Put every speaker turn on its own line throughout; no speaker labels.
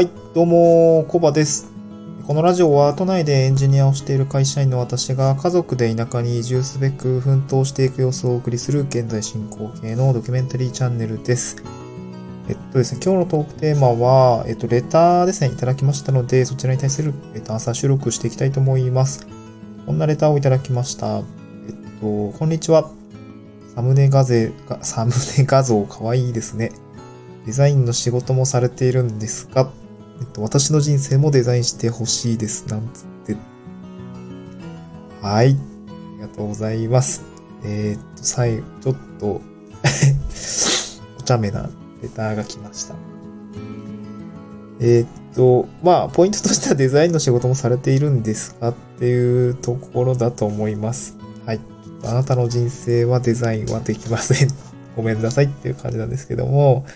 はい、どうも、コバです。このラジオは都内でエンジニアをしている会社員の私が家族で田舎に移住すべく奮闘していく様子をお送りする現在進行形のドキュメンタリーチャンネルです。えっとですね、今日のトークテーマは、えっと、レターですね、いただきましたので、そちらに対する、えっと、朝収録していきたいと思います。こんなレターをいただきました。えっと、こんにちは。サムネ画像、サムネ画像かわいいですね。デザインの仕事もされているんですが、えっと、私の人生もデザインしてほしいです。なんつって。はい。ありがとうございます。えーっと、最後、ちょっと、お茶目なレターが来ました。えーっと、まあ、ポイントとしてはデザインの仕事もされているんですかっていうところだと思います。はい。あなたの人生はデザインはできません。ごめんなさいっていう感じなんですけども、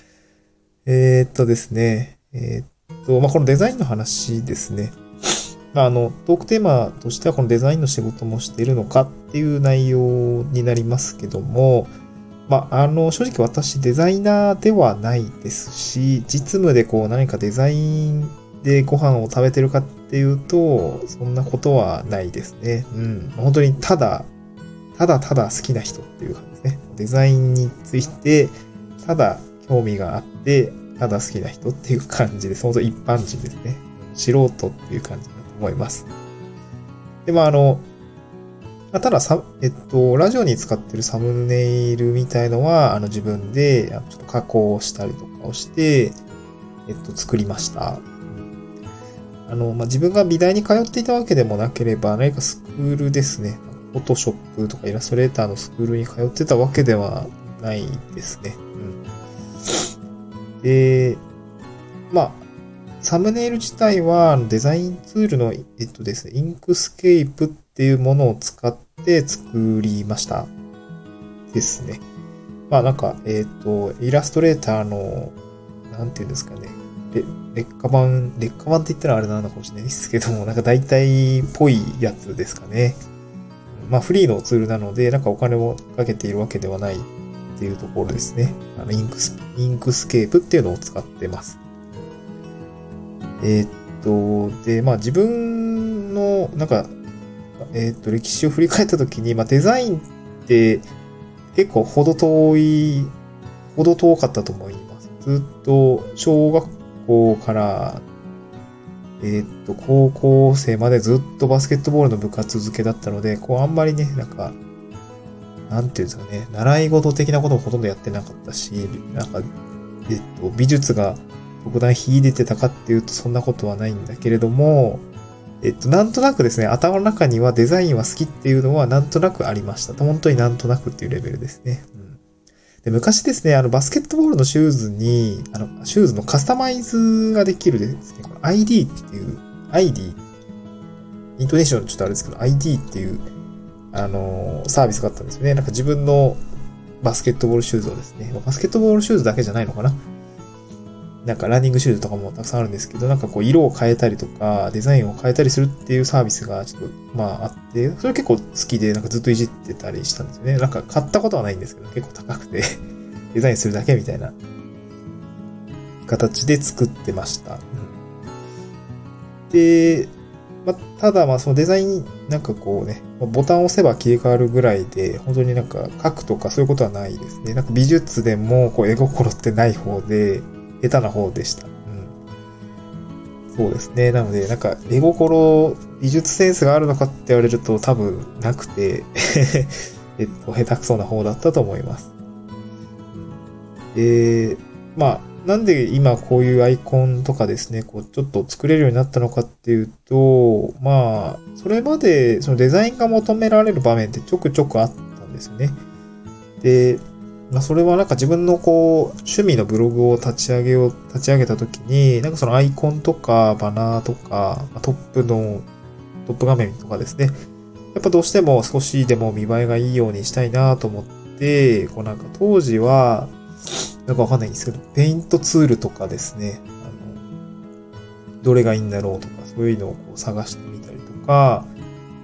えーっとですね、えーっと、まあ、このデザインの話ですね。あの、トークテーマとしてはこのデザインの仕事もしているのかっていう内容になりますけども、まあ、あの、正直私デザイナーではないですし、実務でこう何かデザインでご飯を食べてるかっていうと、そんなことはないですね。うん。本当にただ、ただただ好きな人っていう感じですね。デザインについて、ただ興味があって、ただ好きな人っていう感じです。本当一般人ですね。素人っていう感じだと思います。で、まあ、あの、たださ、えっと、ラジオに使ってるサムネイルみたいのは、あの、自分で、ちょっと加工したりとかをして、えっと、作りました。あの、まあ、自分が美大に通っていたわけでもなければ、何かスクールですね。フォトショップとかイラストレーターのスクールに通ってたわけではないですね。うん。で、まあ、サムネイル自体はデザインツールの、えっとですね、 Inkscape っていうものを使って作りました。ですね。まあなんか、えっ、と、イラストレーターの、なんていうんですかね。劣化版、劣化版って言ったらあれなのかもしれないですけども、なんか大体っぽいやつですかね。まあフリーのツールなので、なんかお金をかけているわけではないっていうところですね。あの、インクス、 Inkscape っていうのを使ってます。えーっと、で、まあ自分の、なんか、えーっと、歴史を振り返ったときに、まあデザインって結構ほど遠い、ほど遠かったと思います。ずっと小学校から、えーっと、高校生までずっとバスケットボールの部活付けだったので、こうあんまりね、なんか、なんていうんですかね、習い事的なことをほとんどやってなかったし、なんか、えっと、美術が特段秀でてたかっていうとそんなことはないんだけれども、えっと、なんとなくですね、頭の中にはデザインは好きっていうのはなんとなくありました。本当になんとなくっていうレベルですね。うん、で昔ですね、あの、バスケットボールのシューズに、あの、シューズのカスタマイズができるですね、この ID っていう、ID、イントネーションちょっとあれですけど、ID っていう、あの、サービスがあったんですよね。なんか自分のバスケットボールシューズをですね、バスケットボールシューズだけじゃないのかななんかランニングシューズとかもたくさんあるんですけど、なんかこう色を変えたりとか、デザインを変えたりするっていうサービスがちょっとまああって、それ結構好きで、なんかずっといじってたりしたんですよね。なんか買ったことはないんですけど、結構高くて、デザインするだけみたいな形で作ってました。うんで、まあ、ただまあそのデザイン、なんかこうね、ボタンを押せば切り替わるぐらいで、本当になんか書くとかそういうことはないですね。なんか美術でもこう絵心ってない方で、下手な方でした。うん。そうですね。なので、なんか、絵心、美術センスがあるのかって言われると多分なくて、えっと、下手くそな方だったと思います。で、まあ、なんで今こういうアイコンとかですね、こうちょっと作れるようになったのかっていうと、まあ、それまでそのデザインが求められる場面ってちょくちょくあったんですよね。で、まあ、それはなんか自分のこう、趣味のブログを立ち上げよう、立ち上げたときに、なんかそのアイコンとかバナーとか、トップの、トップ画面とかですね。やっぱどうしても少しでも見栄えがいいようにしたいなと思って、こうなんか当時は、なんかわかんないんですけど、ペイントツールとかですね、あの、どれがいいんだろうとか、そういうのをこう探してみたりとか、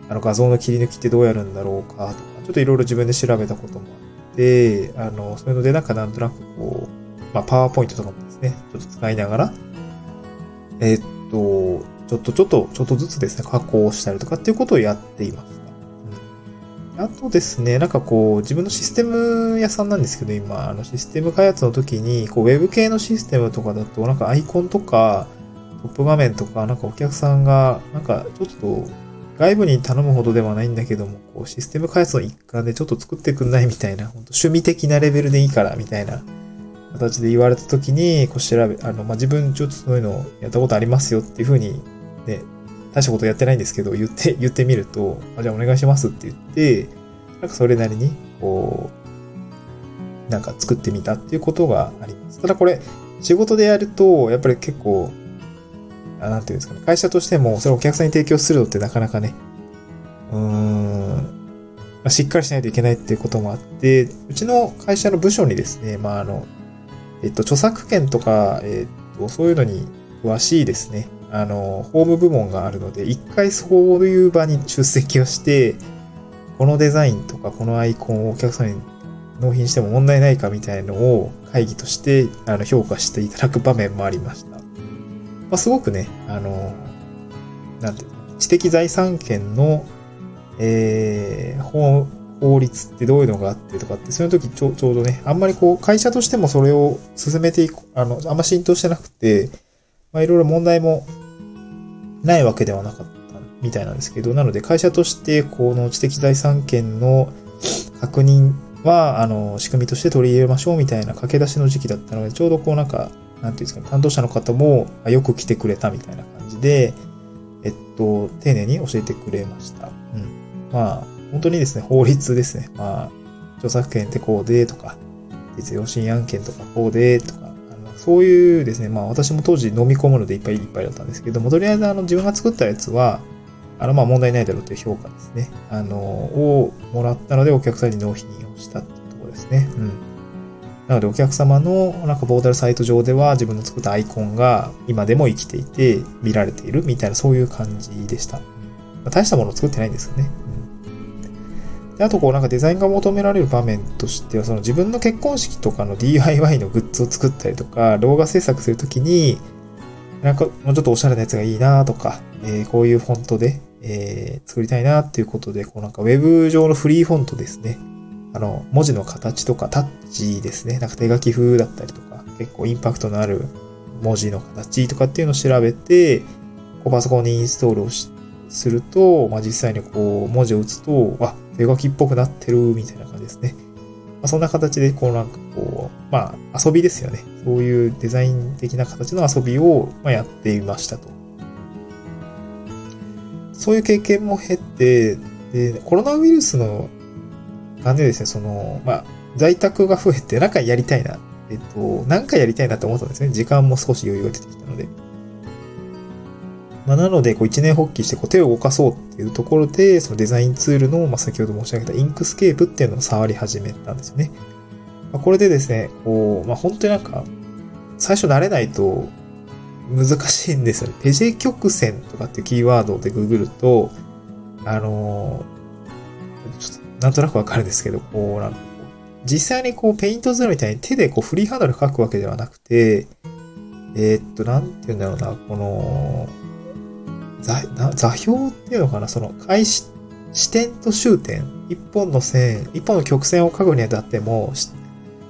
あの画像の切り抜きってどうやるんだろうかとか、ちょっといろいろ自分で調べたこともあって、あの、そういうのでなんかなんとなくこう、まあパワーポイントとかもですね、ちょっと使いながら、えー、っと、ちょっとちょっと、ちょっとずつですね、加工したりとかっていうことをやっていました。うん、あとですね、なんかこう、自分のシステム屋さんなんですけど、今、あの、システム開発の時に、こう、ウェブ系のシステムとかだと、なんかアイコンとか、トップ画面とか、なんかお客さんが、なんかちょっと、外部に頼むほどではないんだけども、こう、システム開発の一環でちょっと作ってくんないみたいな、本当趣味的なレベルでいいから、みたいな形で言われた時に、こう調べ、あの、まあ、自分ちょっとそういうのをやったことありますよっていうふうにね、大したことやってないんですけど、言って、言ってみると、あじゃあお願いしますって言って、なんかそれなりに、こう、なんか作ってみたっていうことがあります。ただこれ、仕事でやると、やっぱり結構、あなんていうんですかね、会社としても、それをお客さんに提供するのってなかなかね、うーん、まあ、しっかりしないといけないっていうこともあって、うちの会社の部署にですね、まあ、あの、えっと、著作権とか、えっと、そういうのに詳しいですね、あの、ホーム部門があるので、一回そういう場に出席をして、このデザインとかこのアイコンをお客さんに納品しても問題ないかみたいのを会議としてあの評価していただく場面もありました。まあ、すごくね、あの、なんて、知的財産権の、えー、法、法律ってどういうのがあってとかって、その時ちょちょうどね、あんまりこう、会社としてもそれを進めていく、あの、あんま浸透してなくて、まあいろいろ問題もないわけではなかったみたいなんですけど、なので会社として、この知的財産権の確認は、あの、仕組みとして取り入れましょうみたいな駆け出しの時期だったので、ちょうどこうなんか、なんていうんですかね、担当者の方もよく来てくれたみたいな感じで、えっと、丁寧に教えてくれました。うん。まあ、本当にですね、法律ですね。まあ、著作権ってこうでとか、実用新案件とかこうでとか、そういうですね、まあ私も当時飲み込むのでいっぱいいっぱいだったんですけども、とりあえずあの自分が作ったやつは、あのまあ問題ないだろうという評価ですね。あの、をもらったのでお客さんに納品をしたっていうところですね。うん。なのでお客様のなんかポータルサイト上では自分の作ったアイコンが今でも生きていて見られているみたいなそういう感じでした。まあ、大したものを作ってないんですよね。であと、こうなんかデザインが求められる場面としては、その自分の結婚式とかの DIY のグッズを作ったりとか、動画制作するときに、なんかもうちょっとおしゃれなやつがいいなとか、えー、こういうフォントで、えー、作りたいなっていうことで、こうなんかウェブ上のフリーフォントですね。あの、文字の形とかタッチですね。なんか手書き風だったりとか、結構インパクトのある文字の形とかっていうのを調べて、こうパソコンにインストールをしすると、まあ、実際にこう文字を打つと、あ、手書きっぽくなってるみたいな感じですね。まあ、そんな形で、こうなんかこう、まあ遊びですよね。そういうデザイン的な形の遊びを、まやっていましたと。そういう経験も経って、で、コロナウイルスの感じでですね、その、まあ、在宅が増えて、なんかやりたいな。えっと、なんかやりたいなと思ったんですね。時間も少し余裕が出てきたので。まあ、なので、こう一念発起してこう手を動かそうっていうところで、そのデザインツールの、まあ、先ほど申し上げた Inkscape っていうのを触り始めたんですよね。まあ、これでですね、こう、まあ、本当になんか、最初慣れないと難しいんですよね。ベジェ曲線とかっていうキーワードでググると、あの、ちょっとなんとなくわかるんですけど、こう、なんか実際にこう、ペイントツールみたいに手でこう、フリーハンドル書くわけではなくて、えー、っと、なんて言うんだろうな、この、座座標っていうのかな？その開始、視点と終点、一本の線、一本の曲線を書くにあたっても、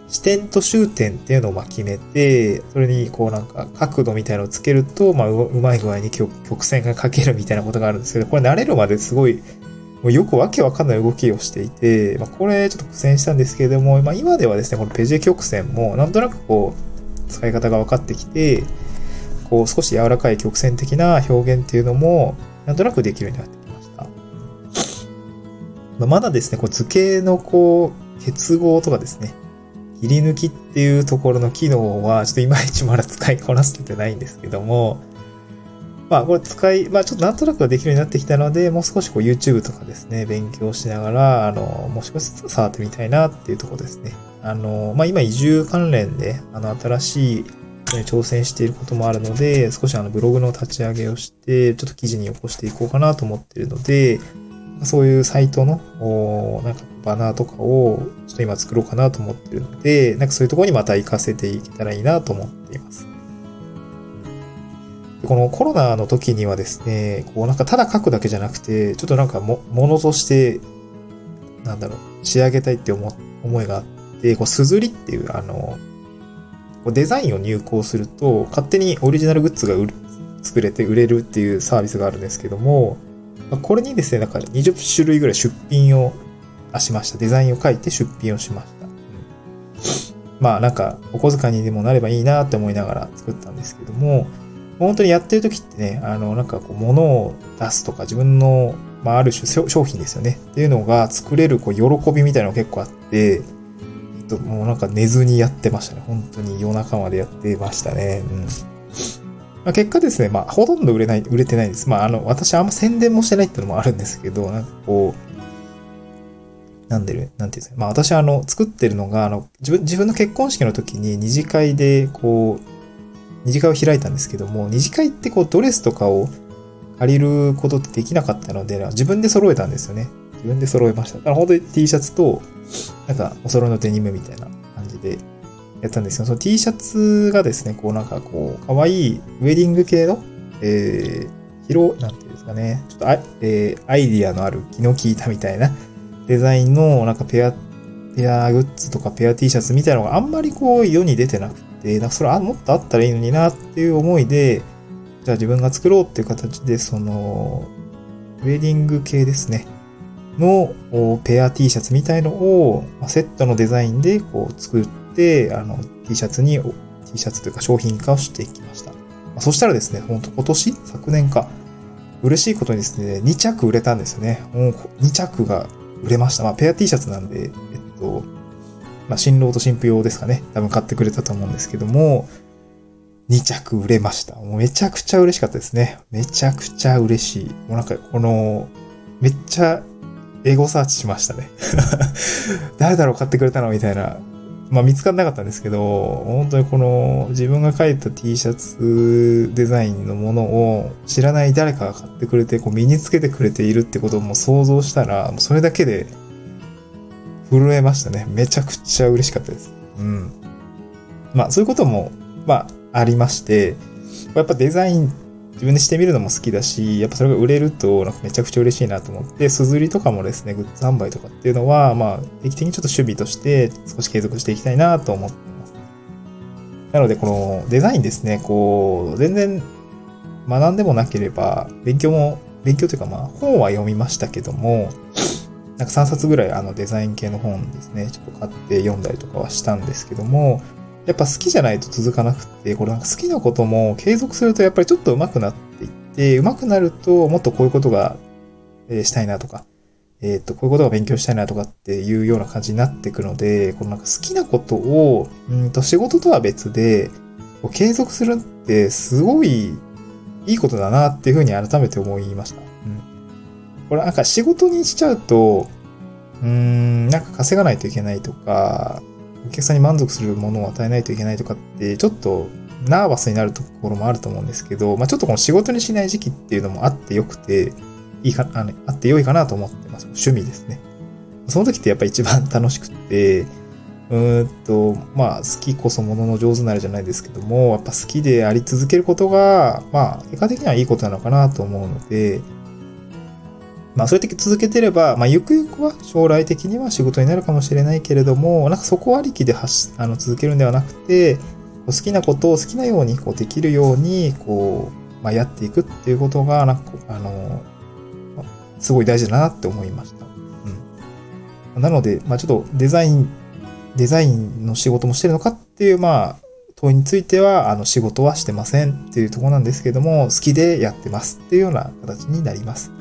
視点と終点っていうのをま決めて、それにこうなんか角度みたいなのをつけると、まあうまい具合に曲線が書けるみたいなことがあるんですけど、これ慣れるまですごい、もうよくわけわかんない動きをしていて、まあこれちょっと苦戦したんですけれども、まあ今ではですね、このペジ曲線もなんとなくこう、使い方が分かってきて、こう少し柔らかい曲線的な表現っていうのも、なんとなくできるようになってきました。まあ、まだですね、こう図形のこう、結合とかですね、切り抜きっていうところの機能は、ちょっといまいちまだ使いこなせてないんですけども、まあこれ使い、まあちょっとなんとなくできるようになってきたので、もう少しこう YouTube とかですね、勉強しながら、あの、もう少し触ってみたいなっていうところですね。あの、まあ今移住関連で、あの新しいね挑戦していることもあるので、少しあのブログの立ち上げをして、ちょっと記事に起こしていこうかなと思っているので、そういうサイトの、なんかバナーとかをちょっと今作ろうかなと思っているので、なんかそういうところにまた活かせていけたらいいなと思っています。このコロナの時にはですね、こうなんかただ書くだけじゃなくて、ちょっとなんかも、ものとして、なんだろう、仕上げたいって思、思いがあって、こう、すずりっていう、あの、デザインを入稿すると、勝手にオリジナルグッズが作れて売れるっていうサービスがあるんですけども、これにですね、なんか20種類ぐらい出品をしました。デザインを書いて出品をしました。うん、まあなんか、お小遣いにでもなればいいなって思いながら作ったんですけども、本当にやってる時ってね、あの、なんかこう、物を出すとか、自分の、まあ、ある種商品ですよね。っていうのが作れる、こう、喜びみたいなのが結構あって、と、もうなんか寝ずにやってましたね。本当に夜中までやってましたね。うん。まあ、結果ですね、まあ、ほとんど売れない、売れてないです。まあ、あの、私あんま宣伝もしてないっていうのもあるんですけど、なんかこう、なんでる、なんていうんですか。まあ私あの、作ってるのが、あの、自分、自分の結婚式の時に二次会で、こう、二次会を開いたんですけども、二次会ってこうドレスとかを借りることってできなかったので、自分で揃えたんですよね。自分で揃えました。だから本当に T シャツと、なんかお揃いのデニムみたいな感じでやったんですけど、その T シャツがですね、こうなんかこう、かわいウェディング系の、えー、広、なんていうんですかね、ちょっとあ、えー、アイディアのある気の利いたみたいなデザインのなんかペア、ペアグッズとかペア T シャツみたいなのがあんまりこう世に出てなくて、なんかそれあもっとあったらいいのになっていう思いで、じゃあ自分が作ろうっていう形で、その、ウェディング系ですね。のペア T シャツみたいのを、セットのデザインでこう作って、あの T シャツに、T シャツというか商品化をしていきました。そしたらですね、本当今年？昨年か。嬉しいことにですね、2着売れたんですよね。もう2着が売れました。まあ、ペア T シャツなんで、えっと、まあ、新郎と新婦用ですかね。多分買ってくれたと思うんですけども、2着売れました。もうめちゃくちゃ嬉しかったですね。めちゃくちゃ嬉しい。もうなんか、この、めっちゃエゴサーチしましたね。誰だろう買ってくれたのみたいな。まあ見つからなかったんですけど、本当にこの自分が描いた T シャツデザインのものを知らない誰かが買ってくれて、こう身につけてくれているってことをも想像したら、それだけで震えましたね。めちゃくちゃ嬉しかったです。うん。まあ、そういうことも、まあ、ありまして、やっぱデザイン自分でしてみるのも好きだし、やっぱそれが売れると、なんかめちゃくちゃ嬉しいなと思って、すずりとかもですね、グッズ販売とかっていうのは、まあ、定期的にちょっと守備として少し継続していきたいなと思ってます。なので、このデザインですね、こう、全然学んでもなければ、勉強も、勉強というかまあ、本は読みましたけども、なんか3冊ぐらいあのデザイン系の本ですね、ちょっと買って読んだりとかはしたんですけども、やっぱ好きじゃないと続かなくて、これなんか好きなことも継続するとやっぱりちょっと上手くなっていって、上手くなるともっとこういうことが、えしたいなとか、えっ、と、こういうことが勉強したいなとかっていうような感じになってくるので、このなんか好きなことを、うんと仕事とは別で、継続するってすごいいいことだなっていうふうに改めて思いました。うんこれなんか仕事にしちゃうと、うーん、なんか稼がないといけないとか、お客さんに満足するものを与えないといけないとかって、ちょっとナーバスになるところもあると思うんですけど、まあちょっとこの仕事にしない時期っていうのもあってよくて、いいか、あの、あって良いかなと思ってます。趣味ですね。その時ってやっぱ一番楽しくて、うーんと、まあ、好きこそものの上手なれじゃないですけども、やっぱ好きであり続けることが、まあ、結果的にはいいことなのかなと思うので、まあ、そうやって続けてれば、まあ、ゆくゆくは将来的には仕事になるかもしれないけれども、なんかそこありきで発あの続けるんではなくて、好きなことを好きなようにこうできるように、こう、まあ、やっていくっていうことが、なんか、あの、すごい大事だなって思いました。うん。なので、まあ、ちょっとデザイン、デザインの仕事もしてるのかっていう、まあ、問いについては、あの、仕事はしてませんっていうとこなんですけども、好きでやってますっていうような形になります。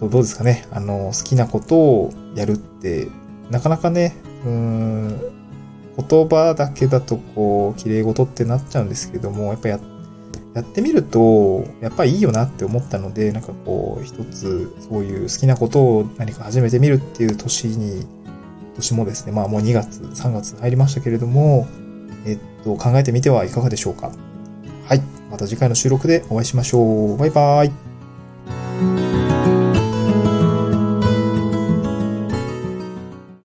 どうですかね。あの、好きなことをやるって、なかなかね、うん、言葉だけだとこう、綺麗事ってなっちゃうんですけども、やっぱや、やってみると、やっぱいいよなって思ったので、なんかこう、一つ、そういう好きなことを何か始めてみるっていう年に、年もですね、まあもう2月、3月入りましたけれども、えっと、考えてみてはいかがでしょうか。はい。また次回の収録でお会いしましょう。バイバーイ。